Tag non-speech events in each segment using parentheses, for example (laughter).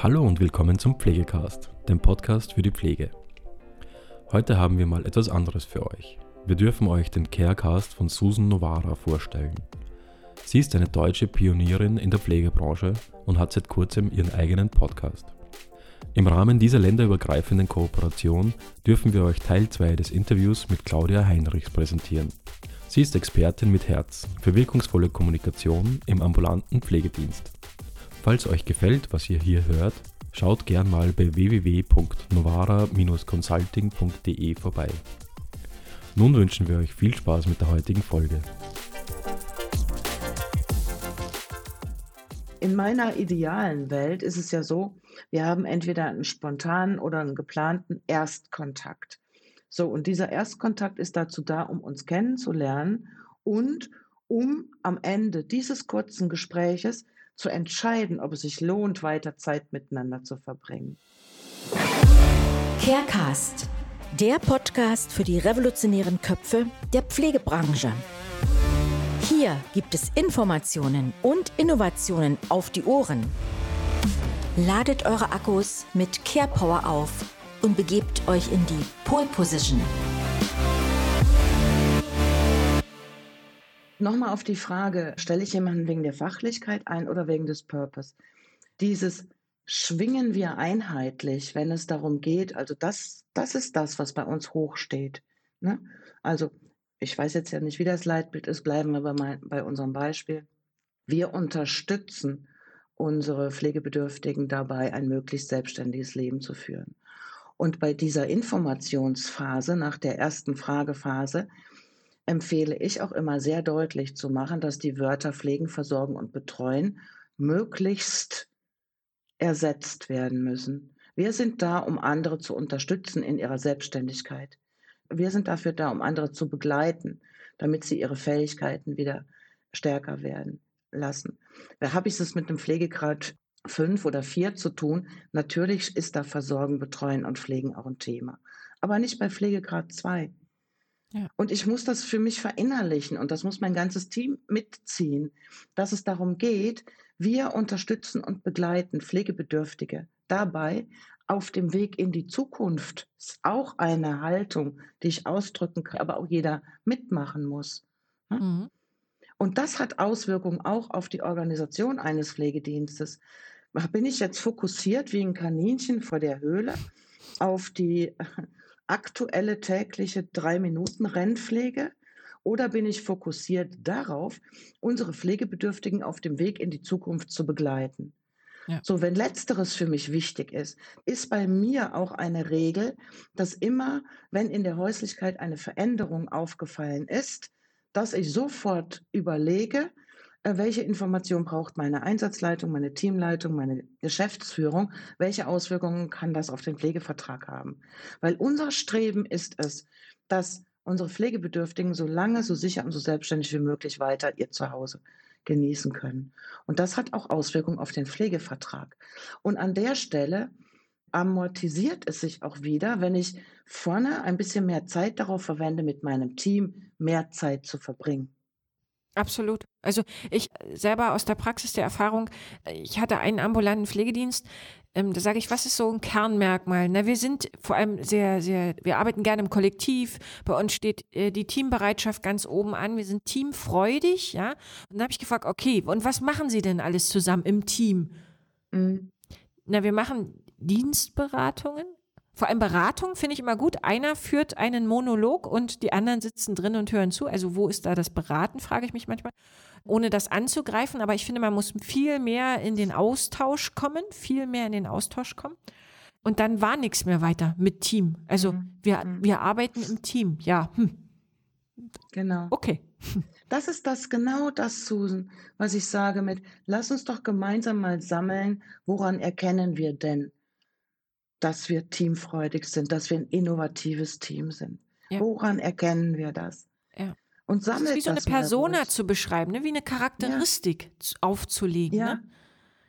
Hallo und willkommen zum Pflegecast, dem Podcast für die Pflege. Heute haben wir mal etwas anderes für euch. Wir dürfen euch den Carecast von Susan Novara vorstellen. Sie ist eine deutsche Pionierin in der Pflegebranche und hat seit kurzem ihren eigenen Podcast. Im Rahmen dieser länderübergreifenden Kooperation dürfen wir euch Teil 2 des Interviews mit Claudia Heinrichs präsentieren. Sie ist Expertin mit Herz für wirkungsvolle Kommunikation im ambulanten Pflegedienst. Falls euch gefällt, was ihr hier hört, schaut gern mal bei www.novara-consulting.de vorbei. Nun wünschen wir euch viel Spaß mit der heutigen Folge. In meiner idealen Welt ist es ja so, wir haben entweder einen spontanen oder einen geplanten Erstkontakt. So, und dieser Erstkontakt ist dazu da, um uns kennenzulernen und um am Ende dieses kurzen Gespräches zu entscheiden, ob es sich lohnt, weiter Zeit miteinander zu verbringen. Carecast, der Podcast für die revolutionären Köpfe der Pflegebranche. Hier gibt es Informationen und Innovationen auf die Ohren. Ladet eure Akkus mit Care Power auf und begebt euch in die Pole Position. Nochmal auf die Frage, stelle ich jemanden wegen der Fachlichkeit ein oder wegen des Purpose? Dieses schwingen wir einheitlich, wenn es darum geht, also das, das ist das, was bei uns hochsteht. Ne? Also ich weiß jetzt ja nicht, wie das Leitbild ist, bleiben wir bei, bei unserem Beispiel. Wir unterstützen unsere Pflegebedürftigen dabei, ein möglichst selbstständiges Leben zu führen. Und bei dieser Informationsphase, nach der ersten Fragephase, empfehle ich auch immer sehr deutlich zu machen, dass die Wörter pflegen, versorgen und betreuen möglichst ersetzt werden müssen. Wir sind da, um andere zu unterstützen in ihrer Selbstständigkeit. Wir sind dafür da, um andere zu begleiten, damit sie ihre Fähigkeiten wieder stärker werden lassen. Da habe ich es mit einem Pflegegrad fünf oder vier zu tun. Natürlich ist da Versorgen, Betreuen und Pflegen auch ein Thema. Aber nicht bei Pflegegrad zwei. Ja. Und ich muss das für mich verinnerlichen und das muss mein ganzes Team mitziehen, dass es darum geht, wir unterstützen und begleiten Pflegebedürftige dabei auf dem Weg in die Zukunft. Das ist auch eine Haltung, die ich ausdrücken kann, aber auch jeder mitmachen muss. Ne? Mhm. Und das hat Auswirkungen auch auf die Organisation eines Pflegedienstes. Bin ich jetzt fokussiert wie ein Kaninchen vor der Höhle auf die aktuelle tägliche drei Minuten Rennpflege oder bin ich fokussiert darauf, unsere Pflegebedürftigen auf dem Weg in die Zukunft zu begleiten? Ja. So, wenn letzteres für mich wichtig ist, ist bei mir auch eine Regel, dass immer, wenn in der Häuslichkeit eine Veränderung aufgefallen ist, dass ich sofort überlege, welche Information braucht meine Einsatzleitung, meine Teamleitung, meine Geschäftsführung, welche Auswirkungen kann das auf den Pflegevertrag haben. Weil unser Streben ist es, dass unsere Pflegebedürftigen so lange, so sicher und so selbstständig wie möglich weiter ihr Zuhause genießen können. Und das hat auch Auswirkungen auf den Pflegevertrag. Und an der Stelle amortisiert es sich auch wieder, wenn ich vorne ein bisschen mehr Zeit darauf verwende, mit meinem Team mehr Zeit zu verbringen. Absolut. Also ich selber aus der Praxis der Erfahrung, ich hatte einen ambulanten Pflegedienst, ähm, da sage ich, was ist so ein Kernmerkmal? Na, wir sind vor allem sehr, sehr, wir arbeiten gerne im Kollektiv. Bei uns steht äh, die Teambereitschaft ganz oben an. Wir sind teamfreudig, ja. Und dann habe ich gefragt, okay, und was machen Sie denn alles zusammen im Team? Mhm. Na, wir machen Dienstberatungen, vor allem Beratung finde ich immer gut. Einer führt einen Monolog und die anderen sitzen drin und hören zu. Also wo ist da das Beraten, frage ich mich manchmal, ohne das anzugreifen. Aber ich finde, man muss viel mehr in den Austausch kommen, viel mehr in den Austausch kommen. Und dann war nichts mehr weiter mit Team. Also mhm. wir, mhm. wir arbeiten im Team, ja. Hm. Genau. Okay. Das ist das genau das, Susan, was ich sage mit, lass uns doch gemeinsam mal sammeln, woran erkennen wir denn, dass wir teamfreudig sind, dass wir ein innovatives Team sind. Ja. Woran erkennen wir das? Ja. Und sammelt das ist wie so eine Persona zu beschreiben, ne? wie eine Charakteristik ja. aufzulegen. Ja. Ne?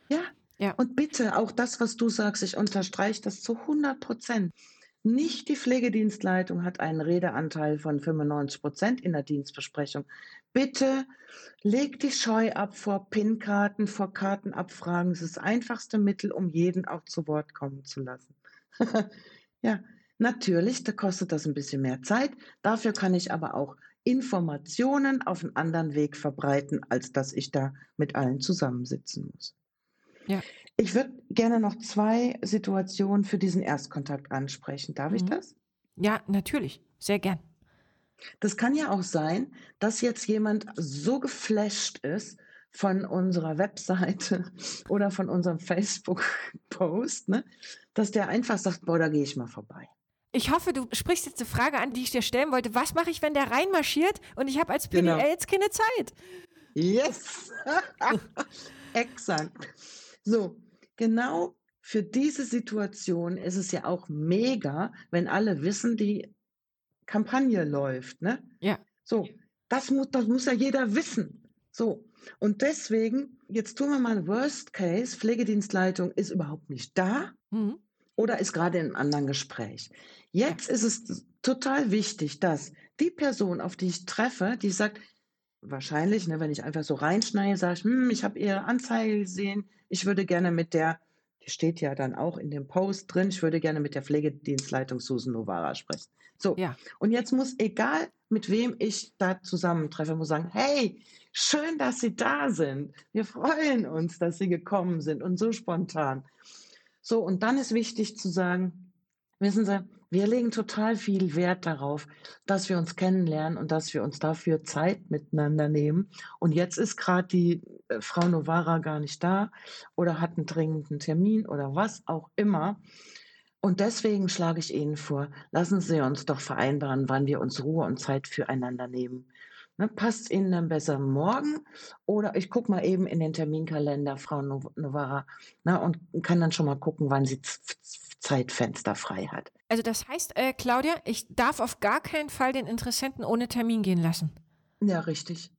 ja. Ja. Und bitte, auch das, was du sagst, ich unterstreiche das zu 100 Prozent. Nicht die Pflegedienstleitung hat einen Redeanteil von 95 Prozent in der Dienstbesprechung. Bitte leg die Scheu ab vor PIN-Karten, vor Kartenabfragen. Das ist das einfachste Mittel, um jeden auch zu Wort kommen zu lassen. (laughs) ja, natürlich, da kostet das ein bisschen mehr Zeit. Dafür kann ich aber auch Informationen auf einen anderen Weg verbreiten, als dass ich da mit allen zusammensitzen muss. Ja. Ich würde gerne noch zwei Situationen für diesen Erstkontakt ansprechen. Darf mhm. ich das? Ja, natürlich. Sehr gern. Das kann ja auch sein, dass jetzt jemand so geflasht ist von unserer Webseite (laughs) oder von unserem Facebook-Post, ne, dass der einfach sagt, boah, da gehe ich mal vorbei. Ich hoffe, du sprichst jetzt eine Frage an, die ich dir stellen wollte. Was mache ich, wenn der reinmarschiert und ich habe als PDL genau. jetzt keine Zeit? Yes! (laughs) Exakt. So, genau für diese Situation ist es ja auch mega, wenn alle wissen, die Kampagne läuft. Ne? Ja. So, das muss, das muss ja jeder wissen. So, und deswegen, jetzt tun wir mal Worst Case, Pflegedienstleitung ist überhaupt nicht da mhm. oder ist gerade in einem anderen Gespräch. Jetzt ist es total wichtig, dass die Person, auf die ich treffe, die sagt, wahrscheinlich, ne, wenn ich einfach so reinschneide, sage ich, hm, ich habe Ihre Anzeige gesehen, ich würde gerne mit der, die steht ja dann auch in dem Post drin, ich würde gerne mit der Pflegedienstleitung Susan Novara sprechen. So, ja. und jetzt muss, egal mit wem ich da zusammentreffe, muss sagen, hey, schön, dass Sie da sind. Wir freuen uns, dass Sie gekommen sind und so spontan. So, und dann ist wichtig zu sagen, wissen Sie, wir legen total viel Wert darauf, dass wir uns kennenlernen und dass wir uns dafür Zeit miteinander nehmen. Und jetzt ist gerade die äh, Frau Novara gar nicht da oder hat einen dringenden Termin oder was auch immer. Und deswegen schlage ich Ihnen vor, lassen Sie uns doch vereinbaren, wann wir uns Ruhe und Zeit füreinander nehmen. Ne, passt Ihnen dann besser morgen oder ich gucke mal eben in den Terminkalender, Frau Novara, ne, und kann dann schon mal gucken, wann sie Zeitfenster frei hat. Also das heißt, äh, Claudia, ich darf auf gar keinen Fall den Interessenten ohne Termin gehen lassen. Ja, richtig.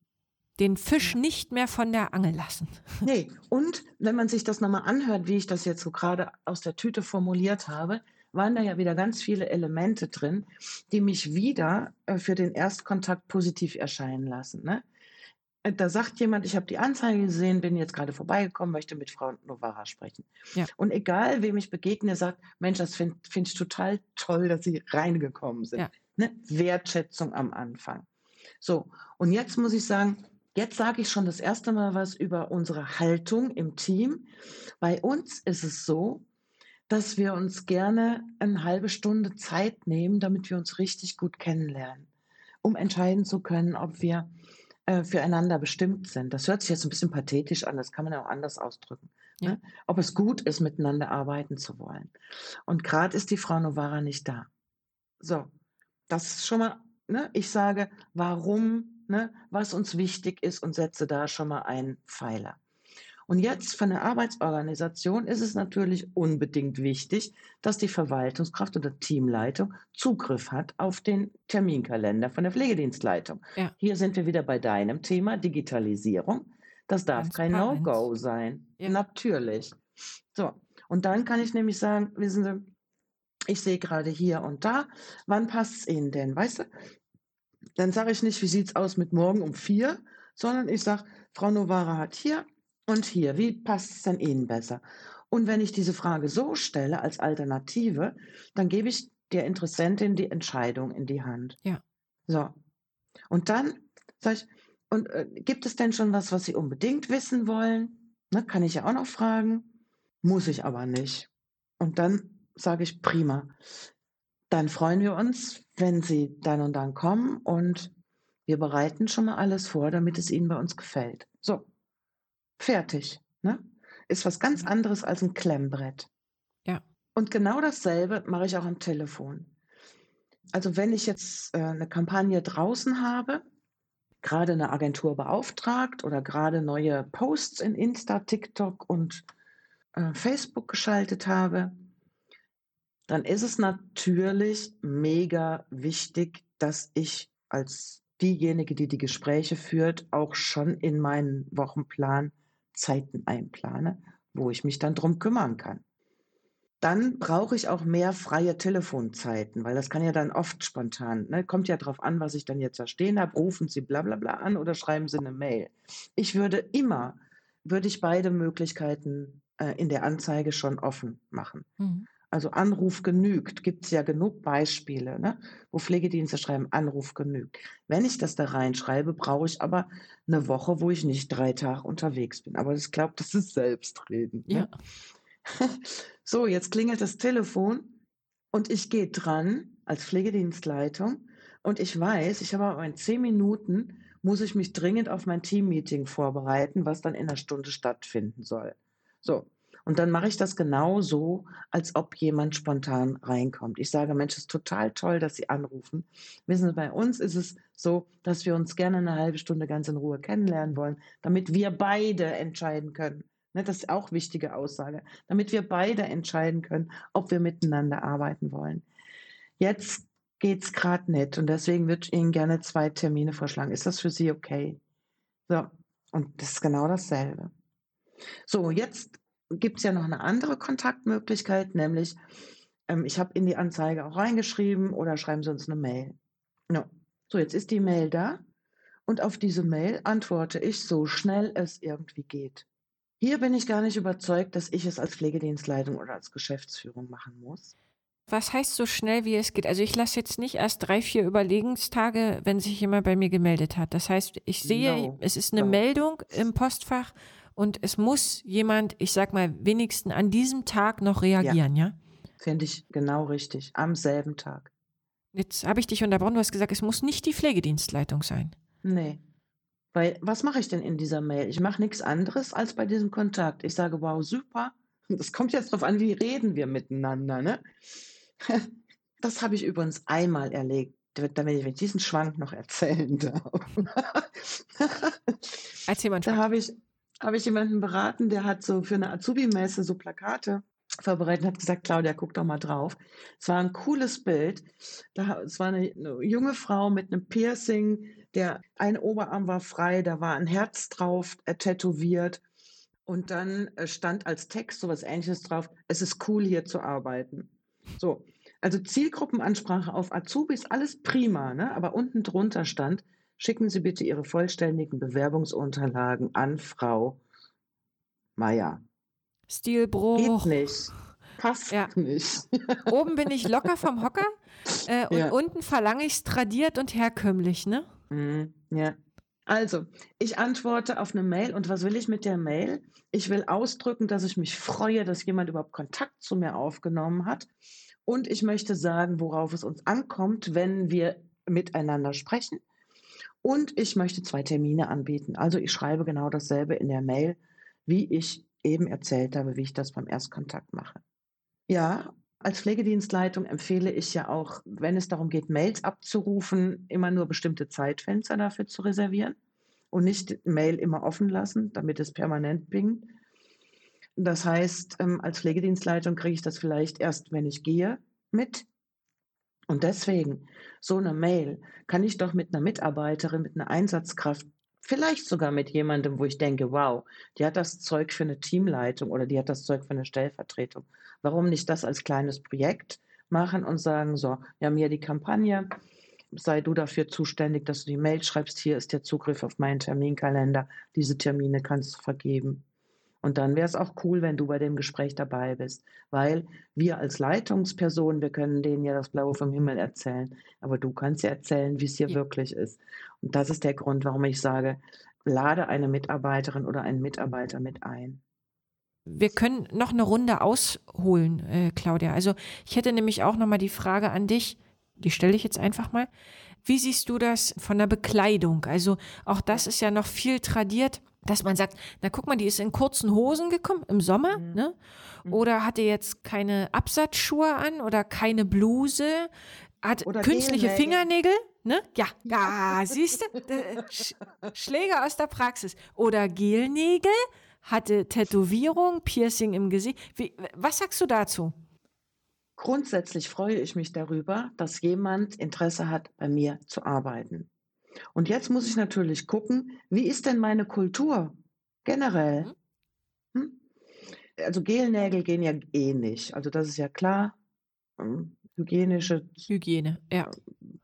Den Fisch nicht mehr von der Angel lassen. (laughs) Nee, und wenn man sich das nochmal anhört, wie ich das jetzt so gerade aus der Tüte formuliert habe, waren da ja wieder ganz viele Elemente drin, die mich wieder äh, für den Erstkontakt positiv erscheinen lassen. Ne? Äh, da sagt jemand, ich habe die Anzeige gesehen, bin jetzt gerade vorbeigekommen, möchte mit Frau Novara sprechen. Ja. Und egal, wem ich begegne, sagt, Mensch, das finde find ich total toll, dass Sie reingekommen sind. Ja. Ne? Wertschätzung am Anfang. So, und jetzt muss ich sagen, jetzt sage ich schon das erste Mal was über unsere Haltung im Team. Bei uns ist es so, dass wir uns gerne eine halbe Stunde Zeit nehmen, damit wir uns richtig gut kennenlernen, um entscheiden zu können, ob wir äh, füreinander bestimmt sind. Das hört sich jetzt ein bisschen pathetisch an, das kann man auch anders ausdrücken. Ja. Ne? Ob es gut ist, miteinander arbeiten zu wollen. Und gerade ist die Frau Novara nicht da. So, das ist schon mal, ne? ich sage, warum, ne? was uns wichtig ist und setze da schon mal einen Pfeiler. Und jetzt von der Arbeitsorganisation ist es natürlich unbedingt wichtig, dass die Verwaltungskraft oder Teamleitung Zugriff hat auf den Terminkalender von der Pflegedienstleitung. Ja. Hier sind wir wieder bei deinem Thema Digitalisierung. Das darf kein No-Go sein. Ja. Natürlich. So, und dann kann ich nämlich sagen, wissen Sie, ich sehe gerade hier und da, wann passt es Ihnen denn? Weißt du, dann sage ich nicht, wie sieht es aus mit morgen um vier, sondern ich sage, Frau Novara hat hier und hier, wie passt es denn Ihnen besser? Und wenn ich diese Frage so stelle als Alternative, dann gebe ich der Interessentin die Entscheidung in die Hand. Ja. So. Und dann sage ich, und äh, gibt es denn schon was, was Sie unbedingt wissen wollen? Ne, kann ich ja auch noch fragen. Muss ich aber nicht. Und dann sage ich, prima. Dann freuen wir uns, wenn Sie dann und dann kommen und wir bereiten schon mal alles vor, damit es Ihnen bei uns gefällt. So. Fertig. Ne? Ist was ganz anderes als ein Klemmbrett. Ja. Und genau dasselbe mache ich auch am Telefon. Also wenn ich jetzt äh, eine Kampagne draußen habe, gerade eine Agentur beauftragt oder gerade neue Posts in Insta, TikTok und äh, Facebook geschaltet habe, dann ist es natürlich mega wichtig, dass ich als diejenige, die die Gespräche führt, auch schon in meinen Wochenplan Zeiten einplane, wo ich mich dann drum kümmern kann. dann brauche ich auch mehr freie Telefonzeiten, weil das kann ja dann oft spontan, ne? Kommt ja drauf an, was ich dann jetzt da stehen habe. Rufen Sie bla bla bla an oder schreiben Sie eine Mail. Ich würde immer, würde ich beide Möglichkeiten äh, in der Anzeige schon offen machen. Mhm. Also Anruf genügt, gibt es ja genug Beispiele, ne? wo Pflegedienste schreiben, Anruf genügt. Wenn ich das da reinschreibe, brauche ich aber eine Woche, wo ich nicht drei Tage unterwegs bin. Aber ich glaube, das ist Selbstreden. Ne? Ja. (laughs) So, jetzt klingelt das Telefon und ich gehe dran als Pflegedienstleitung und ich weiß, ich habe aber in zehn Minuten muss ich mich dringend auf mein Teammeeting vorbereiten, was dann in einer Stunde stattfinden soll. So. Und dann mache ich das genau so, als ob jemand spontan reinkommt. Ich sage, Mensch, es ist total toll, dass Sie anrufen. Wissen Sie, bei uns ist es so, dass wir uns gerne eine halbe Stunde ganz in Ruhe kennenlernen wollen, damit wir beide entscheiden können, Ne, das ist auch eine wichtige Aussage, damit wir beide entscheiden können, ob wir miteinander arbeiten wollen. Jetzt geht es gerade nicht und deswegen würde ich Ihnen gerne zwei Termine vorschlagen. Ist das für Sie okay? So, und das ist genau dasselbe. So, jetzt gibt es ja noch eine andere Kontaktmöglichkeit, nämlich ähm, ich habe in die Anzeige auch reingeschrieben oder schreiben Sie uns eine Mail. No. So, jetzt ist die Mail da und auf diese Mail antworte ich so schnell es irgendwie geht. Hier bin ich gar nicht überzeugt, dass ich es als Pflegedienstleitung oder als Geschäftsführung machen muss. Was heißt so schnell, wie es geht? Also ich lasse jetzt nicht erst drei, vier Überlegungstage, wenn sich jemand bei mir gemeldet hat. Das heißt, ich sehe, No. es ist eine No. Meldung im Postfach und es muss jemand, ich sag mal, wenigstens an diesem Tag noch reagieren, ja? Finde ich genau richtig. Am selben Tag. Jetzt habe ich dich unterbrochen, du hast gesagt, es muss nicht die Pflegedienstleitung sein. Nee. Weil, was mache ich denn in dieser Mail? Ich mache nichts anderes als bei diesem Kontakt. Ich sage, wow, super. Das kommt jetzt darauf an, wie reden wir miteinander. Ne? (laughs) Das habe ich übrigens einmal erlebt, damit ich diesen Schwank noch erzählen darf. (laughs) Erzähl mal. Da habe ich, habe ich jemanden beraten, der hat so für eine Azubi-Messe so Plakate vorbereitet und hat gesagt, Claudia, guck doch mal drauf. Es war ein cooles Bild. Da, es war eine, eine junge Frau mit einem Piercing, der ein Oberarm war frei, da war ein Herz drauf, äh, tätowiert. Und dann äh, stand als Text sowas ähnliches drauf, es ist cool hier zu arbeiten. So, also Zielgruppenansprache auf Azubis, alles prima, ne? aber unten drunter stand, schicken Sie bitte Ihre vollständigen Bewerbungsunterlagen an Frau Meier. Stilbruch. Geht nicht. Passt Ja. nicht. (laughs) Oben bin ich locker vom Hocker äh, und Ja. unten verlange ich es tradiert und herkömmlich, ne? Mhm, ja. Also, ich antworte auf eine Mail und was will ich mit der Mail? Ich will ausdrücken, dass ich mich freue, dass jemand überhaupt Kontakt zu mir aufgenommen hat. Und ich möchte sagen, worauf es uns ankommt, wenn wir miteinander sprechen. Und ich möchte zwei Termine anbieten. Also ich schreibe genau dasselbe in der Mail, wie ich eben erzählt habe, wie ich das beim Erstkontakt mache. Ja, als Pflegedienstleitung empfehle ich ja auch, wenn es darum geht, Mails abzurufen, immer nur bestimmte Zeitfenster dafür zu reservieren und nicht Mail immer offen lassen, damit es permanent pingt. Das heißt, ähm, als Pflegedienstleitung kriege ich das vielleicht erst, wenn ich gehe, mit. Und deswegen, so eine Mail kann ich doch mit einer Mitarbeiterin, mit einer Einsatzkraft, vielleicht sogar mit jemandem, wo ich denke, wow, die hat das Zeug für eine Teamleitung oder die hat das Zeug für eine Stellvertretung. Warum nicht das als kleines Projekt machen und sagen, so, wir haben hier die Kampagne, sei du dafür zuständig, dass du die Mail schreibst, hier ist der Zugriff auf meinen Terminkalender, diese Termine kannst du vergeben. Und dann wäre es auch cool, wenn du bei dem Gespräch dabei bist, weil wir als Leitungsperson, wir können denen ja das Blaue vom Himmel erzählen, aber du kannst ja erzählen, wie es hier Ja. wirklich ist. Und das ist der Grund, warum ich sage, lade eine Mitarbeiterin oder einen Mitarbeiter mit ein. Wir können noch eine Runde ausholen, äh, Claudia. Also ich hätte nämlich auch noch mal die Frage an dich, die stelle ich jetzt einfach mal. Wie siehst du das von der Bekleidung? Also auch das ist ja noch viel tradiert, dass man sagt, na guck mal, die ist in kurzen Hosen gekommen im Sommer, Mhm. ne? Oder hatte jetzt keine Absatzschuhe an oder keine Bluse, hat Oder künstliche. Fingernägel, ne? Ja, ja, siehst du? Sch Schläger aus der Praxis. Oder Gelnägel, hatte Tätowierung, Piercing im Gesicht. Wie, was sagst du dazu? Grundsätzlich freue ich mich darüber, dass jemand Interesse hat, bei mir zu arbeiten. Und jetzt muss ich natürlich gucken, wie ist denn meine Kultur generell? Hm? also Gelnägel gehen ja eh nicht. Also das ist ja klar. Ähm, hygienische Hygiene, ja.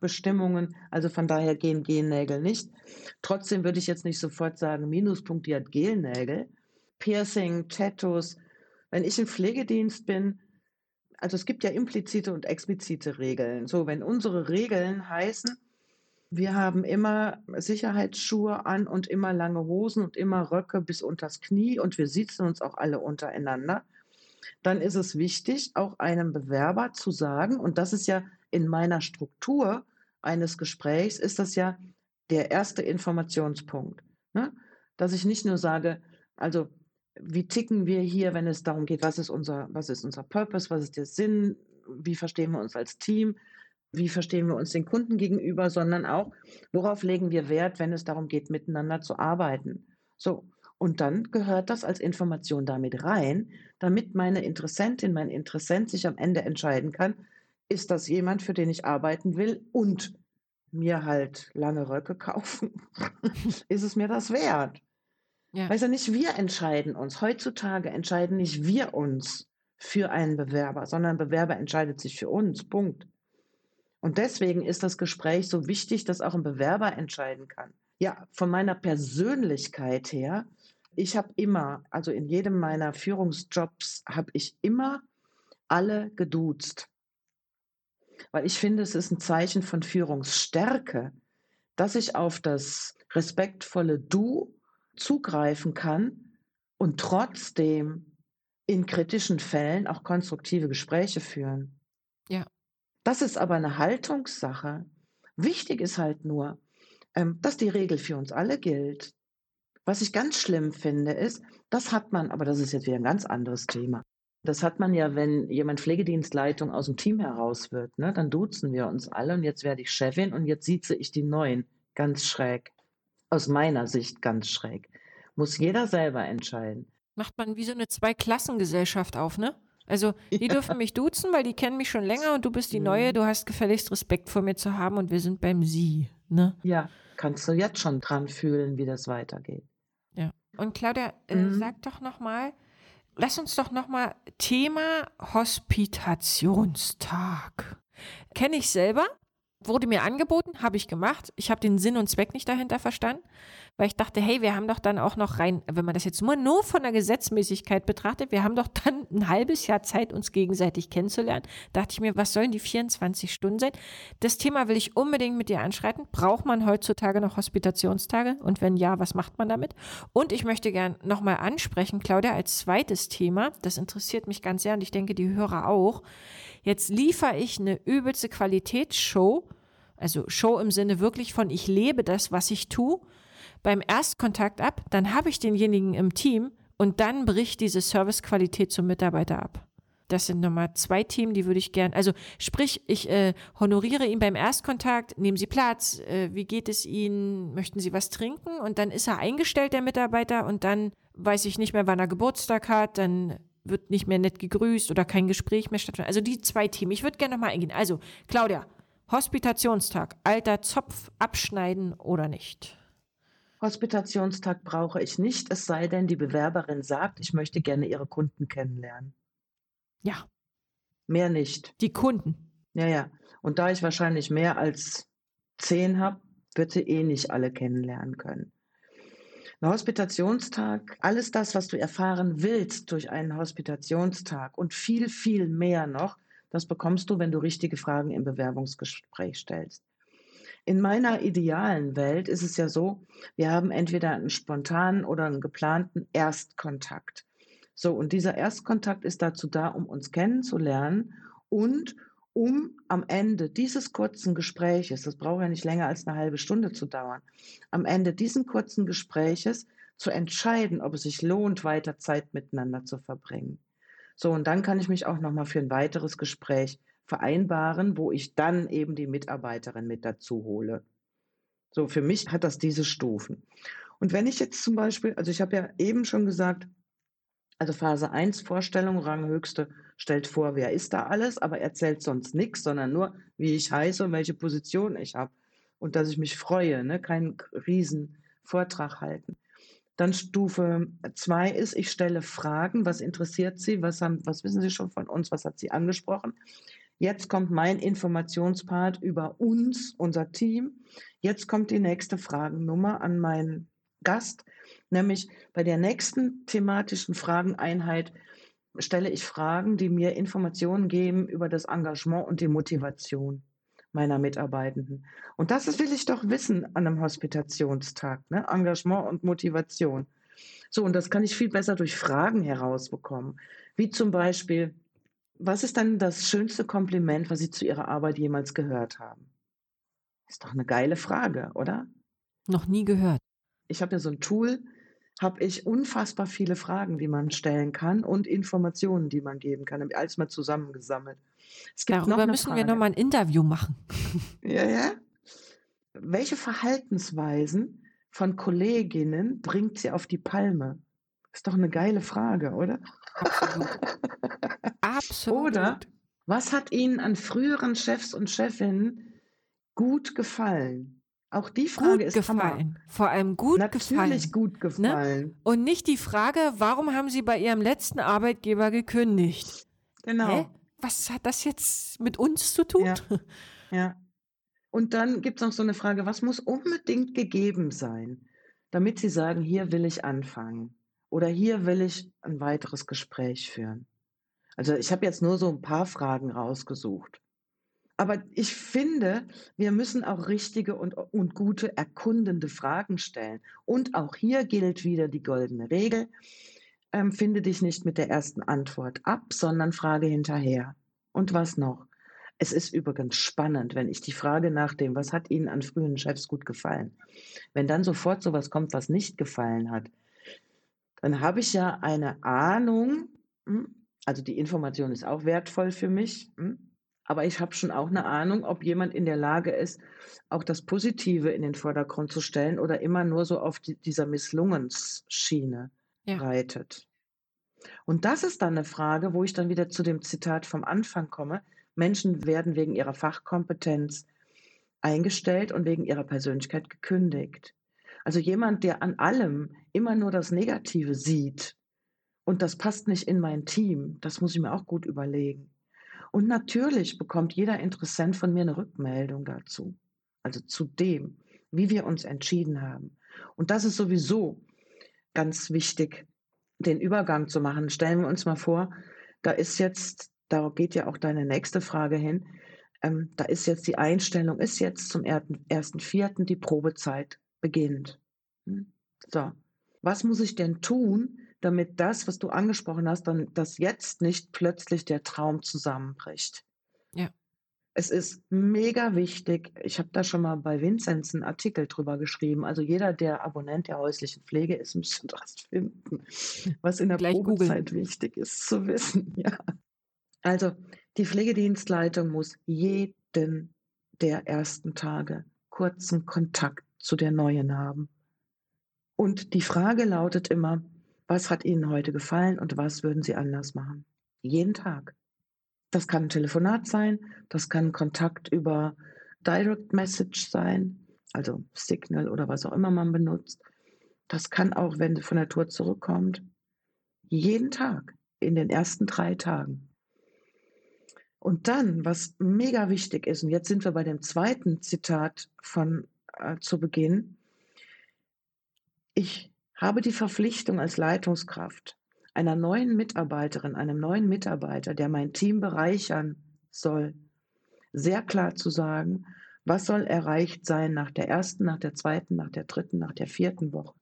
Bestimmungen. Also von daher gehen Gelnägel nicht. Trotzdem würde ich jetzt nicht sofort sagen, Minuspunkt, die hat Gelnägel. Piercing, Tattoos. Wenn ich im Pflegedienst bin, also es gibt ja implizite und explizite Regeln. So, wenn unsere Regeln heißen, wir haben immer Sicherheitsschuhe an und immer lange Hosen und immer Röcke bis unters Knie und wir sitzen uns auch alle untereinander, dann ist es wichtig, auch einem Bewerber zu sagen, und das ist ja in meiner Struktur eines Gesprächs, ist das ja der erste Informationspunkt. Ne? Dass ich nicht nur sage, also wie ticken wir hier, wenn es darum geht, was ist unser, was ist unser Purpose, was ist der Sinn, wie verstehen wir uns als Team, wie verstehen wir uns den Kunden gegenüber, sondern auch, worauf legen wir Wert, wenn es darum geht, miteinander zu arbeiten. So, und dann gehört das als Information damit rein, damit meine Interessentin, mein Interessent sich am Ende entscheiden kann, ist das jemand, für den ich arbeiten will und mir halt lange Röcke kaufen? (laughs) ist es mir das wert? Ja. Weißt du, nicht wir entscheiden uns. Heutzutage entscheiden nicht wir uns für einen Bewerber, sondern Bewerber entscheidet sich für uns. Punkt. Und deswegen ist das Gespräch so wichtig, dass auch ein Bewerber entscheiden kann. Ja, von meiner Persönlichkeit her, ich habe immer, also in jedem meiner Führungsjobs habe ich immer alle geduzt. Weil ich finde, es ist ein Zeichen von Führungsstärke, dass ich auf das respektvolle Du zugreifen kann und trotzdem in kritischen Fällen auch konstruktive Gespräche führen. Ja. Das ist aber eine Haltungssache. Wichtig ist halt nur, ähm, dass die Regel für uns alle gilt. Was ich ganz schlimm finde, ist, das hat man, aber das ist jetzt wieder ein ganz anderes Thema. Das hat man ja, wenn jemand Pflegedienstleitung aus dem Team heraus wird, ne? dann duzen wir uns alle und jetzt werde ich Chefin und jetzt sieze ich die Neuen. Ganz schräg aus meiner Sicht ganz schräg. Muss jeder selber entscheiden. Macht man wie so eine Zweiklassengesellschaft auf, ne? Also, die ja. dürfen mich duzen, weil die kennen mich schon länger und du bist die. Neue, du hast gefälligst Respekt vor mir zu haben und wir sind beim Sie, ne? Ja, kannst du jetzt schon dran fühlen, wie das weitergeht. Ja. Und Claudia, äh, mhm. sag doch nochmal, lass uns doch nochmal Thema Hospitationstag. Kenne ich selber, Wurde mir angeboten, habe ich gemacht. Ich habe den Sinn und Zweck nicht dahinter verstanden, weil ich dachte, hey, wir haben doch dann auch noch rein, wenn man das jetzt nur, nur von der Gesetzmäßigkeit betrachtet, wir haben doch dann ein halbes Jahr Zeit, uns gegenseitig kennenzulernen. Da dachte ich mir, was sollen die 24 Stunden sein? Das Thema will ich unbedingt mit dir anschreiten. Braucht man heutzutage noch Hospitationstage? Und wenn ja, was macht man damit? Und ich möchte gern nochmal ansprechen, Claudia, als zweites Thema, das interessiert mich ganz sehr und ich denke, die Hörer auch. Jetzt liefere ich eine übelste Qualitätsshow, also Show im Sinne wirklich von ich lebe das, was ich tue, beim Erstkontakt ab, dann habe ich denjenigen im Team und dann bricht diese Servicequalität zum Mitarbeiter ab. Das sind nochmal zwei Themen, die würde ich gern. Also sprich, ich äh, honoriere ihn beim Erstkontakt, nehmen Sie Platz, äh, wie geht es Ihnen, möchten Sie was trinken? Und dann ist er eingestellt, der Mitarbeiter, und dann weiß ich nicht mehr, wann er Geburtstag hat, dann wird nicht mehr nett gegrüßt oder kein Gespräch mehr stattfindet. Also die zwei Themen. Ich würde gerne nochmal eingehen. Also, Claudia, Hospitationstag, alter Zopf abschneiden oder nicht? Hospitationstag brauche ich nicht, es sei denn, die Bewerberin sagt, ich möchte gerne ihre Kunden kennenlernen. Ja. Mehr nicht. Die Kunden. Ja, ja. Und da ich wahrscheinlich mehr als zehn habe, wird sie eh nicht alle kennenlernen können. Ein Hospitationstag, alles das, was du erfahren willst durch einen Hospitationstag und viel, viel mehr noch, das bekommst du, wenn du richtige Fragen im Bewerbungsgespräch stellst. In meiner idealen Welt ist es ja so, wir haben entweder einen spontanen oder einen geplanten Erstkontakt. So, und dieser Erstkontakt ist dazu da, um uns kennenzulernen und um am Ende dieses kurzen Gespräches, das braucht ja nicht länger als eine halbe Stunde zu dauern, am Ende diesen kurzen Gespräches zu entscheiden, ob es sich lohnt, weiter Zeit miteinander zu verbringen. So, und dann kann ich mich auch nochmal für ein weiteres Gespräch vereinbaren, wo ich dann eben die Mitarbeiterin mit dazu hole. So, für mich hat das diese Stufen. Und wenn ich jetzt zum Beispiel, also ich habe ja eben schon gesagt, also Phase 1, Vorstellung, Ranghöchste, stellt vor, wer ist da alles, aber erzählt sonst nichts, sondern nur, wie ich heiße und welche Position ich habe. Und dass ich mich freue, ne? keinen riesen Vortrag halten. Dann Stufe zwei ist, ich stelle Fragen, was interessiert Sie, was, haben, was wissen Sie schon von uns, was hat Sie angesprochen. Jetzt kommt mein Informationspart über uns, unser Team. Jetzt kommt die nächste Fragennummer an meinen Gast, nämlich bei der nächsten thematischen Frageneinheit stelle ich Fragen, die mir Informationen geben über das Engagement und die Motivation meiner Mitarbeitenden. Und das will ich doch wissen an einem Hospitationstag, ne? Engagement und Motivation. So, und das kann ich viel besser durch Fragen herausbekommen. Wie zum Beispiel, was ist dann das schönste Kompliment, was Sie zu Ihrer Arbeit jemals gehört haben? Ist doch eine geile Frage, oder? Noch nie gehört. Ich habe ja so ein Tool, habe ich unfassbar viele Fragen, die man stellen kann und Informationen, die man geben kann, alles mal zusammengesammelt. Darüber müssen Frage. wir nochmal ein Interview machen. (laughs) Ja, ja. Welche Verhaltensweisen von Kolleginnen bringt sie auf die Palme? Ist doch eine geile Frage, oder? Absolut. (laughs) Absolut. Oder was hat Ihnen an früheren Chefs und Chefinnen gut gefallen? Auch die Frage gut ist gefallen. Hammer. Vor allem gut Natürlich gefallen. Natürlich gut Ne? gefallen. Und nicht die Frage, warum haben Sie bei Ihrem letzten Arbeitgeber gekündigt? Genau. Hä? Was hat das jetzt mit uns zu tun? Ja. (laughs) Ja. Und dann gibt es noch so eine Frage, was muss unbedingt gegeben sein, damit Sie sagen, hier will ich anfangen oder hier will ich ein weiteres Gespräch führen. Also ich habe jetzt nur so ein paar Fragen rausgesucht. Aber ich finde, wir müssen auch richtige und, und gute erkundende Fragen stellen. Und auch hier gilt wieder die goldene Regel. Ähm, finde dich nicht mit der ersten Antwort ab, sondern frage hinterher. Und was noch? Es ist übrigens spannend, wenn ich die Frage nach dem, was hat Ihnen an frühen Chefs gut gefallen? Wenn dann sofort sowas kommt, was nicht gefallen hat, dann habe ich ja eine Ahnung, hm, also die Information ist auch wertvoll für mich, hm, aber ich habe schon auch eine Ahnung, ob jemand in der Lage ist, auch das Positive in den Vordergrund zu stellen oder immer nur so auf die, dieser Misslungensschiene Ja. reitet. Und das ist dann eine Frage, wo ich dann wieder zu dem Zitat vom Anfang komme. Menschen werden wegen ihrer Fachkompetenz eingestellt und wegen ihrer Persönlichkeit gekündigt. Also jemand, der an allem immer nur das Negative sieht und das passt nicht in mein Team, das muss ich mir auch gut überlegen. Und natürlich bekommt jeder Interessent von mir eine Rückmeldung dazu, also zu dem, wie wir uns entschieden haben. Und das ist sowieso ganz wichtig, den Übergang zu machen. Stellen wir uns mal vor, da ist jetzt, da geht ja auch deine nächste Frage hin, ähm, da ist jetzt die Einstellung, ist jetzt zum ersten Vierten die Probezeit beginnt. Hm? So, was muss ich denn tun, damit das, was du angesprochen hast, dann, dass jetzt nicht plötzlich der Traum zusammenbricht? Ja. Es ist mega wichtig. Ich habe da schon mal bei Vinzenz einen Artikel drüber geschrieben. Also jeder, der Abonnent der häuslichen Pflege ist, (laughs) müsste das finden, was in der Gleich Probezeit wichtig ist zu wissen. (laughs) Ja. Also die Pflegedienstleitung muss jeden der ersten Tage kurzen Kontakt zu der neuen haben. Und die Frage lautet immer, was hat Ihnen heute gefallen und was würden Sie anders machen? Jeden Tag. Das kann ein Telefonat sein, das kann Kontakt über Direct Message sein, also Signal oder was auch immer man benutzt. Das kann auch, wenn von der Tour zurückkommt, jeden Tag, in den ersten drei Tagen. Und dann, was mega wichtig ist, und jetzt sind wir bei dem zweiten Zitat von äh, zu Beginn, ich habe die Verpflichtung als Leitungskraft, einer neuen Mitarbeiterin, einem neuen Mitarbeiter, der mein Team bereichern soll, sehr klar zu sagen, was soll erreicht sein nach der ersten, nach der zweiten, nach der dritten, nach der vierten Woche,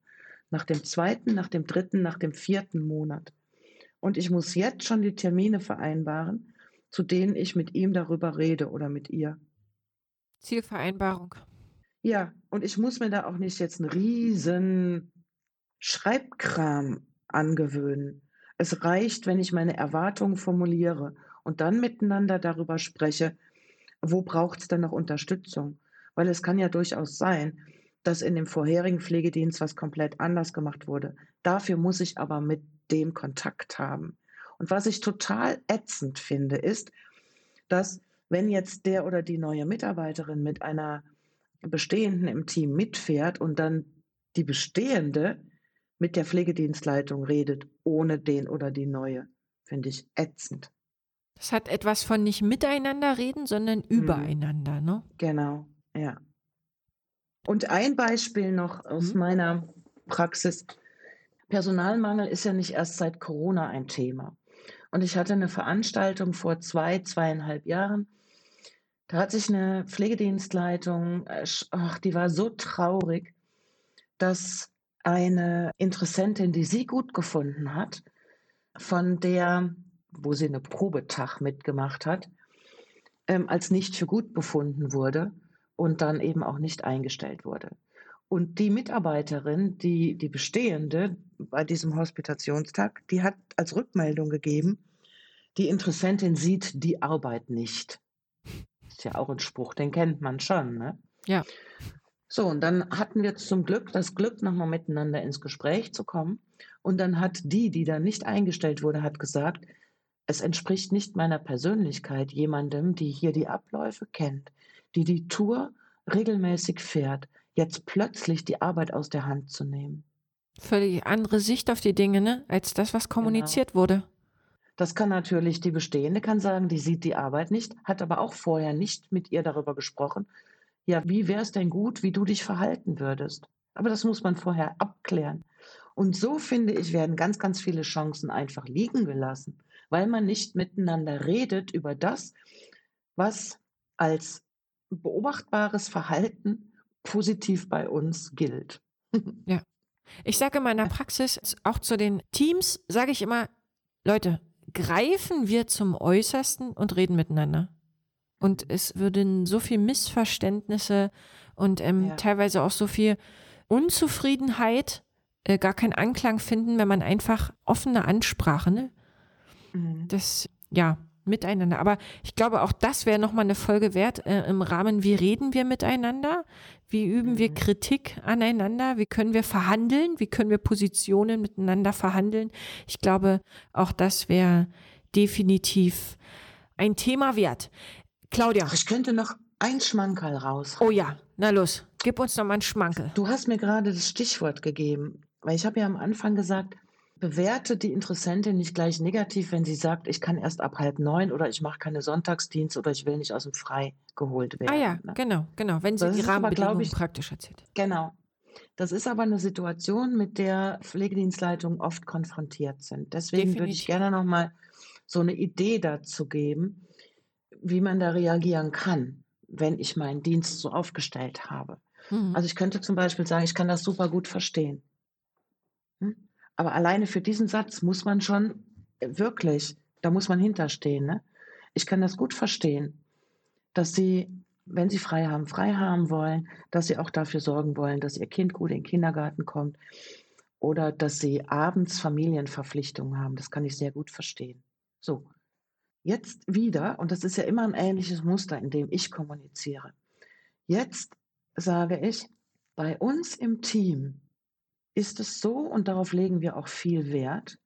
nach dem zweiten, nach dem dritten, nach dem vierten Monat. Und ich muss jetzt schon die Termine vereinbaren, zu denen ich mit ihm darüber rede oder mit ihr. Zielvereinbarung. Ja, und ich muss mir da auch nicht jetzt einen riesen Schreibkram angewöhnen. Es reicht, wenn ich meine Erwartungen formuliere und dann miteinander darüber spreche, wo braucht es denn noch Unterstützung? Weil es kann ja durchaus sein, dass in dem vorherigen Pflegedienst was komplett anders gemacht wurde. Dafür muss ich aber mit dem Kontakt haben. Und was ich total ätzend finde, ist, dass wenn jetzt der oder die neue Mitarbeiterin mit einer bestehenden im Team mitfährt und dann die bestehende mit der Pflegedienstleitung redet, ohne den oder die neue. Finde ich ätzend. Das hat etwas von nicht miteinander reden, sondern Mhm. übereinander, ne? Genau, ja. Und ein Beispiel noch aus Mhm. meiner Praxis. Personalmangel ist ja nicht erst seit Corona ein Thema. Und ich hatte eine Veranstaltung vor zwei, zweieinhalb Jahren. Da hat sich eine Pflegedienstleitung, äh, ach, die war so traurig, dass eine Interessentin, die sie gut gefunden hat, von der, wo sie eine Probetag mitgemacht hat, ähm, als nicht für gut befunden wurde und dann eben auch nicht eingestellt wurde. Und die Mitarbeiterin, die, die bestehende bei diesem Hospitationstag, die hat als Rückmeldung gegeben, die Interessentin sieht die Arbeit nicht. Ist ja auch ein Spruch, den kennt man schon, ne? Ja. So, und dann hatten wir zum Glück das Glück, nochmal miteinander ins Gespräch zu kommen. Und dann hat die, die da nicht eingestellt wurde, hat gesagt, es entspricht nicht meiner Persönlichkeit, jemandem, die hier die Abläufe kennt, die die Tour regelmäßig fährt, jetzt plötzlich die Arbeit aus der Hand zu nehmen. Völlig andere Sicht auf die Dinge, ne? Als das, was kommuniziert wurde. Das kann natürlich die Bestehende kann sagen, die sieht die Arbeit nicht, hat aber auch vorher nicht mit ihr darüber gesprochen. Ja, wie wäre es denn gut, wie du dich verhalten würdest? Aber das muss man vorher abklären. Und so finde ich, werden ganz, ganz viele Chancen einfach liegen gelassen, weil man nicht miteinander redet über das, was als beobachtbares Verhalten positiv bei uns gilt. (laughs) Ich sage in meiner Praxis, auch zu den Teams, sage ich immer, Leute, greifen wir zum Äußersten und reden miteinander. Und es würden so viel Missverständnisse und ähm, Ja. teilweise auch so viel Unzufriedenheit äh, gar keinen Anklang finden, wenn man einfach offene Ansprache, ne? Mhm. Das, ja, miteinander. Aber ich glaube, auch das wäre nochmal eine Folge wert äh, im Rahmen, wie reden wir miteinander? Wie üben wir Mhm. Kritik aneinander? Wie können wir verhandeln? Wie können wir Positionen miteinander verhandeln? Ich glaube, auch das wäre definitiv ein Thema wert. Claudia, Ach, ich könnte noch ein Schmankerl raus. oh ja, na los, gib uns noch mal einen Schmankel. Du hast mir gerade das Stichwort gegeben, weil ich habe ja am Anfang gesagt, bewerte die Interessentin nicht gleich negativ, wenn sie sagt, ich kann erst ab halb neun oder ich mache keine Sonntagsdienst oder ich will nicht aus dem Frei geholt werden. Ah ja, ne? genau, genau, wenn sie Das die aber, Rahmenbedingungen ich- praktisch erzählt. Genau. Das ist aber eine Situation, mit der Pflegedienstleitungen oft konfrontiert sind. Deswegen würde ich Definitiv. gerne noch mal so eine Idee dazu geben, wie man da reagieren kann, wenn ich meinen Dienst so aufgestellt habe. Mhm. Also ich könnte zum Beispiel sagen, ich kann das super gut verstehen. Hm? Aber alleine für diesen Satz muss man schon äh, wirklich, da muss man hinterstehen. Ne? Ich kann das gut verstehen, dass Sie, wenn Sie frei haben, frei haben wollen, dass Sie auch dafür sorgen wollen, dass Ihr Kind gut in den Kindergarten kommt oder dass Sie abends Familienverpflichtungen haben. Das kann ich sehr gut verstehen. So, jetzt wieder, und das ist ja immer ein ähnliches Muster, in dem ich kommuniziere. Jetzt sage ich, bei uns im Team ist es so, und darauf legen wir auch viel Wert,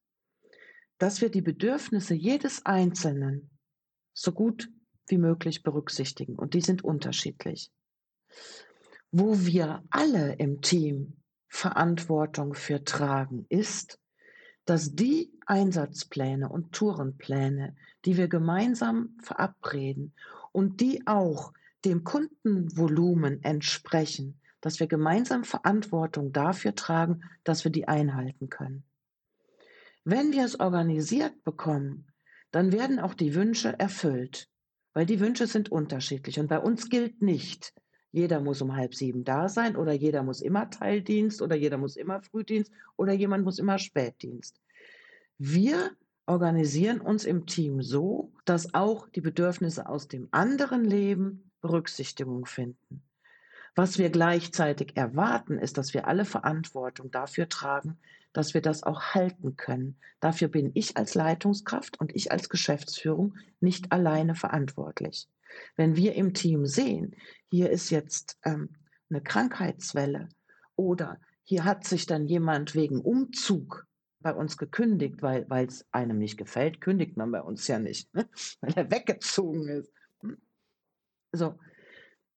dass wir die Bedürfnisse jedes Einzelnen so gut wie möglich berücksichtigen. Und die sind unterschiedlich. Wo wir alle im Team Verantwortung für tragen, ist, dass die Einsatzpläne und Tourenpläne, die wir gemeinsam verabreden und die auch dem Kundenvolumen entsprechen, dass wir gemeinsam Verantwortung dafür tragen, dass wir die einhalten können. Wenn wir es organisiert bekommen, dann werden auch die Wünsche erfüllt, weil die Wünsche sind unterschiedlich. Und bei uns gilt nicht, jeder muss um halb sieben da sein oder jeder muss immer Teildienst oder jeder muss immer Frühdienst oder jemand muss immer Spätdienst. Wir organisieren uns im Team so, dass auch die Bedürfnisse aus dem anderen Leben Berücksichtigung finden. Was wir gleichzeitig erwarten, ist, dass wir alle Verantwortung dafür tragen, dass wir das auch halten können. Dafür bin ich als Leitungskraft und ich als Geschäftsführung nicht alleine verantwortlich. Wenn wir im Team sehen, hier ist jetzt ähm, eine Krankheitswelle oder hier hat sich dann jemand wegen Umzug bei uns gekündigt, weil es einem nicht gefällt, kündigt man bei uns ja nicht, ne? (laughs) weil er weggezogen ist. Hm? So,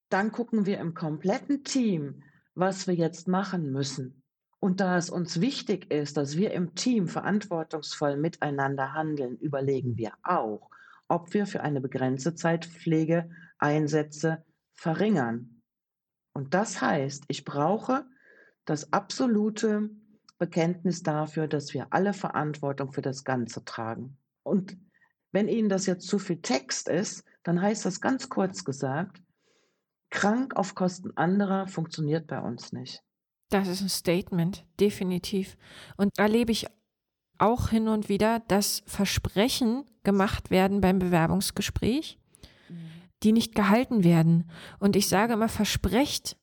dann gucken wir im kompletten Team, was wir jetzt machen müssen. Und da es uns wichtig ist, dass wir im Team verantwortungsvoll miteinander handeln, überlegen wir auch, ob wir für eine begrenzte Zeit Pflegeeinsätze verringern. Und das heißt, ich brauche das absolute Bekenntnis dafür, dass wir alle Verantwortung für das Ganze tragen. Und wenn Ihnen das jetzt zu viel Text ist, dann heißt das ganz kurz gesagt, krank auf Kosten anderer funktioniert bei uns nicht. Das ist ein Statement, definitiv. Und da erlebe ich auch hin und wieder, dass Versprechen gemacht werden beim Bewerbungsgespräch, die nicht gehalten werden. Und ich sage immer, versprecht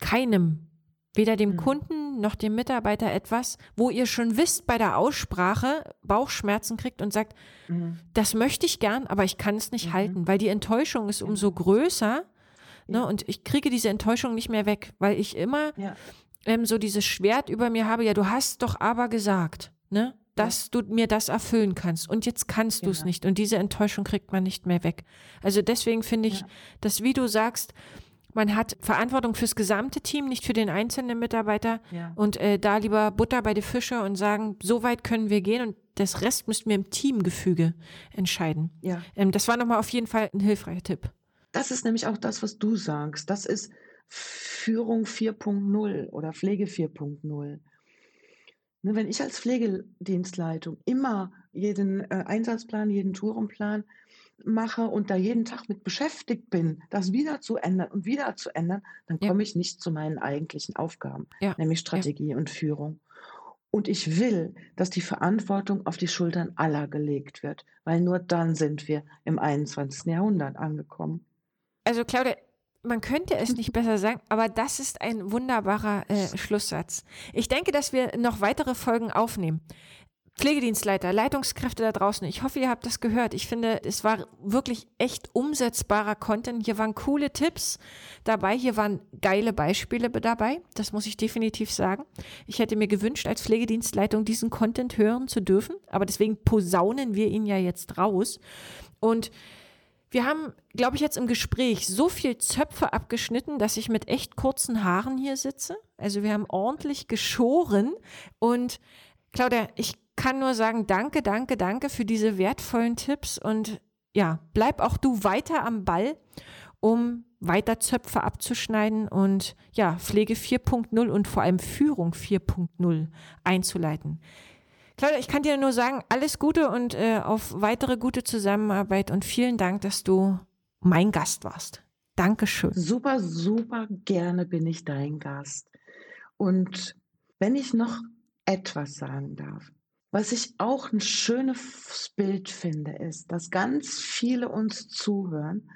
keinem, weder dem mhm. Kunden noch dem Mitarbeiter etwas, wo ihr schon wisst bei der Aussprache Bauchschmerzen kriegt und sagt, mhm. das möchte ich gern, aber ich kann es nicht mhm. halten, weil die Enttäuschung ist umso größer. Ne, und ich kriege diese Enttäuschung nicht mehr weg, weil ich immer ja ähm, so dieses Schwert über mir habe, ja, du hast doch aber gesagt, ne? Dass du mir das erfüllen kannst. Und jetzt kannst du es nicht. Und diese Enttäuschung kriegt man nicht mehr weg. Also deswegen finde ich, ja. dass, wie du sagst, man hat Verantwortung fürs gesamte Team, nicht für den einzelnen Mitarbeiter. Ja. Und äh, da lieber Butter bei die Fische und sagen, so weit können wir gehen und das Rest müssten wir im Teamgefüge entscheiden. Ja. Ähm, das war nochmal auf jeden Fall ein hilfreicher Tipp. Das ist nämlich auch das, was du sagst. Das ist Führung 4.0 oder Pflege 4.0. Ne, wenn ich als Pflegedienstleitung immer jeden äh, Einsatzplan, jeden Tourenplan mache und da jeden Tag mit beschäftigt bin, das wieder zu ändern und wieder zu ändern, dann ja. komme ich nicht zu meinen eigentlichen Aufgaben, ja. nämlich Strategie ja. und Führung. Und ich will, dass die Verantwortung auf die Schultern aller gelegt wird, weil nur dann sind wir im 21. Jahrhundert angekommen. Also Claudia, man könnte es nicht besser sagen, aber das ist ein wunderbarer äh, Schlusssatz. Ich denke, dass wir noch weitere Folgen aufnehmen. Pflegedienstleiter, Leitungskräfte da draußen, ich hoffe, ihr habt das gehört. Ich finde, es war wirklich echt umsetzbarer Content. Hier waren coole Tipps dabei, hier waren geile Beispiele dabei. Das muss ich definitiv sagen. Ich hätte mir gewünscht, als Pflegedienstleitung diesen Content hören zu dürfen, aber deswegen posaunen wir ihn ja jetzt raus. Und wir haben, glaube ich, jetzt im Gespräch so viel Zöpfe abgeschnitten, dass ich mit echt kurzen Haaren hier sitze. Also wir haben ordentlich geschoren. Und Claudia, ich kann nur sagen, danke, danke, danke für diese wertvollen Tipps. Und ja, bleib auch du weiter am Ball, um weiter Zöpfe abzuschneiden und ja, Pflege 4.0 und vor allem Führung 4.0 einzuleiten. Claudia, ich kann dir nur sagen, alles Gute und äh, auf weitere gute Zusammenarbeit und vielen Dank, dass du mein Gast warst. Dankeschön. Super, super gerne bin ich dein Gast. Und wenn ich noch etwas sagen darf, was ich auch ein schönes Bild finde, ist, dass ganz viele uns zuhören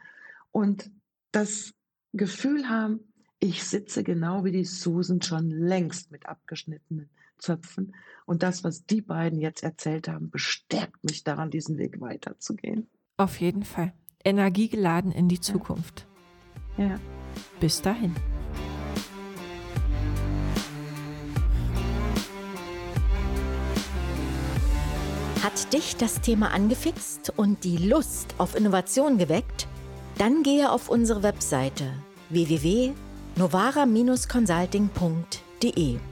und das Gefühl haben, ich sitze genau wie die Susan schon längst mit abgeschnittenen Zöpfen. Und das, was die beiden jetzt erzählt haben, bestärkt mich daran, diesen Weg weiterzugehen. Auf jeden Fall. Energiegeladen in die Zukunft. Ja. ja. Bis dahin. Hat dich das Thema angefixt und die Lust auf Innovation geweckt? Dann gehe auf unsere Webseite www.novara-consulting.de